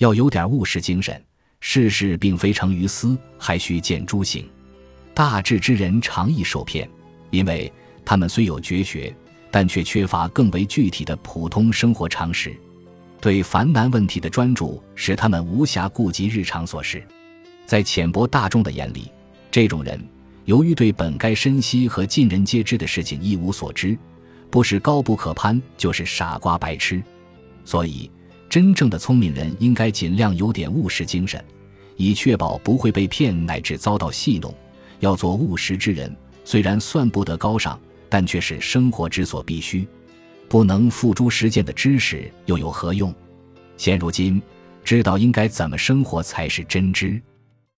要有点务实精神。世事并非成于私，还需见诸行。大智之人常易受骗，因为他们虽有绝学，但却缺乏更为具体的普通生活常识。对繁难问题的专注，使他们无暇顾及日常琐事。在浅薄大众的眼里，这种人由于对本该深悉和尽人皆知的事情一无所知，不是高不可攀，就是傻瓜白痴。所以，真正的聪明人应该尽量有点务实精神，以确保不会被骗乃至遭到戏弄。要做务实之人，虽然算不得高尚，但却是生活之所必须。不能付诸实践的知识又有何用？现如今，知道应该怎么生活才是真知。